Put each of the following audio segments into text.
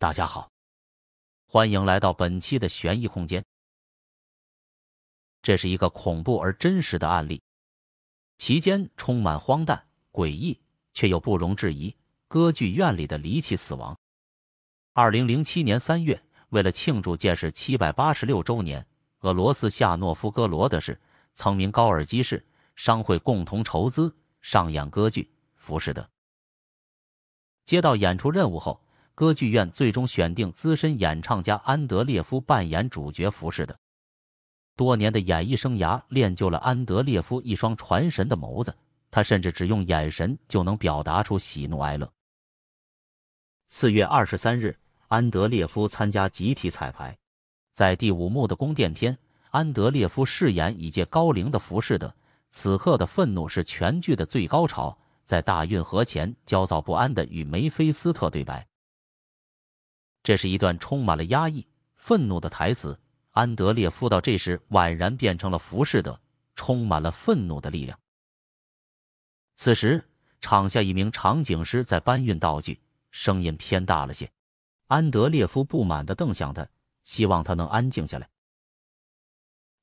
大家好，欢迎来到本期的悬疑空间。这是一个恐怖而真实的案例，其间充满荒诞、诡异，却又不容置疑。歌剧院里的离奇死亡。二零零七年三月，为了庆祝建市七百八十六周年，俄罗斯夏诺夫哥罗德市曾名高尔基市商会共同筹资上演歌剧《浮士德》。接到演出任务后，歌剧院最终选定资深演唱家安德烈夫扮演主角浮士德。多年的演艺生涯练就了安德烈夫一双传神的眸子，他甚至只用眼神就能表达出喜怒哀乐。四月二十三日，安德烈夫参加集体彩排，在第五幕的宫殿篇，安德烈夫饰演已届高龄的浮士德，此刻的愤怒是全剧的最高潮。在大运河前，焦躁不安的与梅菲斯特对白。这是一段充满了压抑、愤怒的台词。安德烈夫到这时宛然变成了浮士德，充满了愤怒的力量。此时，场下一名场景师在搬运道具，声音偏大了些。安德烈夫不满的瞪向他，希望他能安静下来。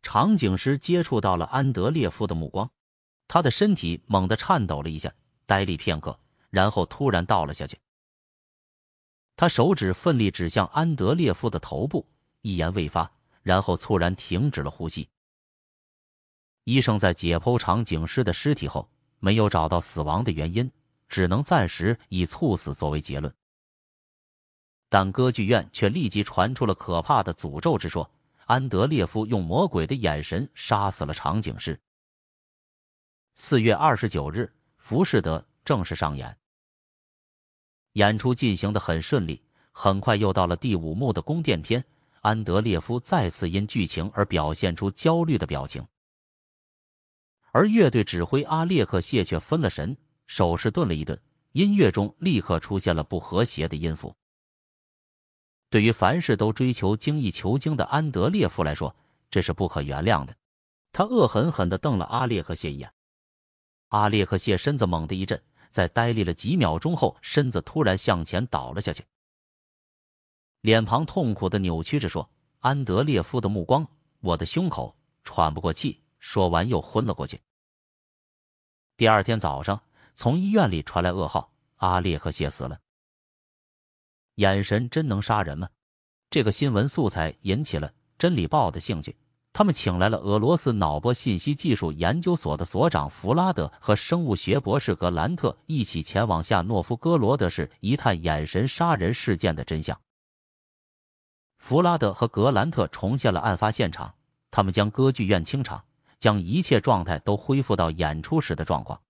场景师接触到了安德烈夫的目光，他的身体猛地颤抖了一下。呆立片刻，然后突然倒了下去。他手指奋力指向安德烈夫的头部，一言未发，然后猝然停止了呼吸。医生在解剖场景师的尸体后，没有找到死亡的原因，只能暂时以猝死作为结论。但歌剧院却立即传出了可怕的诅咒之说：安德烈夫用魔鬼的眼神杀死了场景师。四月二十九日。浮士德正式上演，演出进行的很顺利。很快又到了第五幕的宫殿篇，安德烈夫再次因剧情而表现出焦虑的表情，而乐队指挥阿列克谢却分了神，手势顿了一顿，音乐中立刻出现了不和谐的音符。对于凡事都追求精益求精的安德烈夫来说，这是不可原谅的。他恶狠狠地瞪了阿列克谢一眼。阿列克谢身子猛地一震，在呆立了几秒钟后，身子突然向前倒了下去，脸庞痛苦的扭曲着说：“安德烈夫的目光，我的胸口，喘不过气。”说完又昏了过去。第二天早上，从医院里传来噩耗：阿列克谢死了。眼神真能杀人吗？这个新闻素材引起了《真理报》的兴趣。他们请来了俄罗斯脑波信息技术研究所的所长弗拉德和生物学博士格兰特一起前往夏诺夫哥罗德市一探眼神杀人事件的真相。弗拉德和格兰特重现了案发现场，他们将歌剧院清场，将一切状态都恢复到演出时的状况，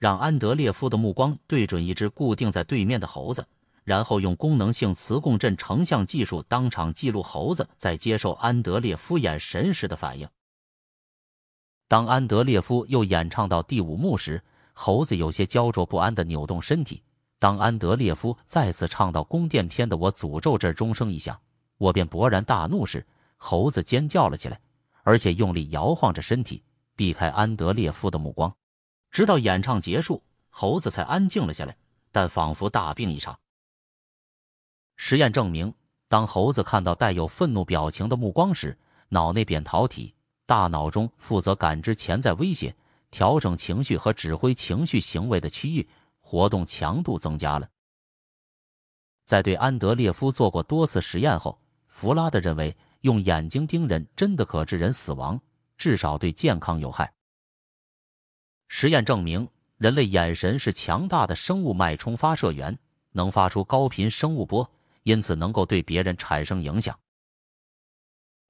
让安德烈夫的目光对准一只固定在对面的猴子。然后用功能性磁共振成像技术当场记录猴子在接受安德烈夫眼神时的反应。当安德烈夫又演唱到第五幕时，猴子有些焦灼不安地扭动身体。当安德烈夫再次唱到宫殿篇的“我诅咒”这钟声一响，我便勃然大怒时，猴子尖叫了起来，而且用力摇晃着身体，避开安德烈夫的目光。直到演唱结束，猴子才安静了下来，但仿佛大病一场。实验证明，当猴子看到带有愤怒表情的目光时，脑内扁桃体（大脑中负责感知潜在威胁、调整情绪和指挥情绪行为的区域）活动强度增加了。在对安德烈夫做过多次实验后，弗拉德认为用眼睛盯人真的可致人死亡，至少对健康有害。实验证明，人类眼神是强大的生物脉冲发射源，能发出高频生物波。因此，能够对别人产生影响。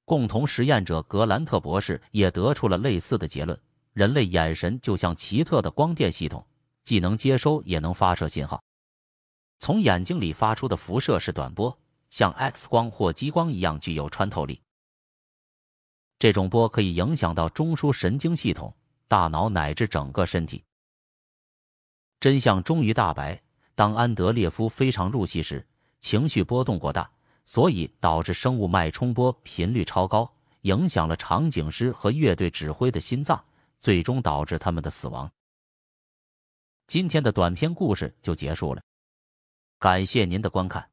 共同实验者格兰特博士也得出了类似的结论：人类眼神就像奇特的光电系统，既能接收也能发射信号。从眼睛里发出的辐射是短波，像 X 光或激光一样具有穿透力。这种波可以影响到中枢神经系统、大脑乃至整个身体。真相终于大白：当安德烈夫非常入戏时。情绪波动过大，所以导致生物脉冲波频率超高，影响了场景师和乐队指挥的心脏，最终导致他们的死亡。今天的短篇故事就结束了，感谢您的观看。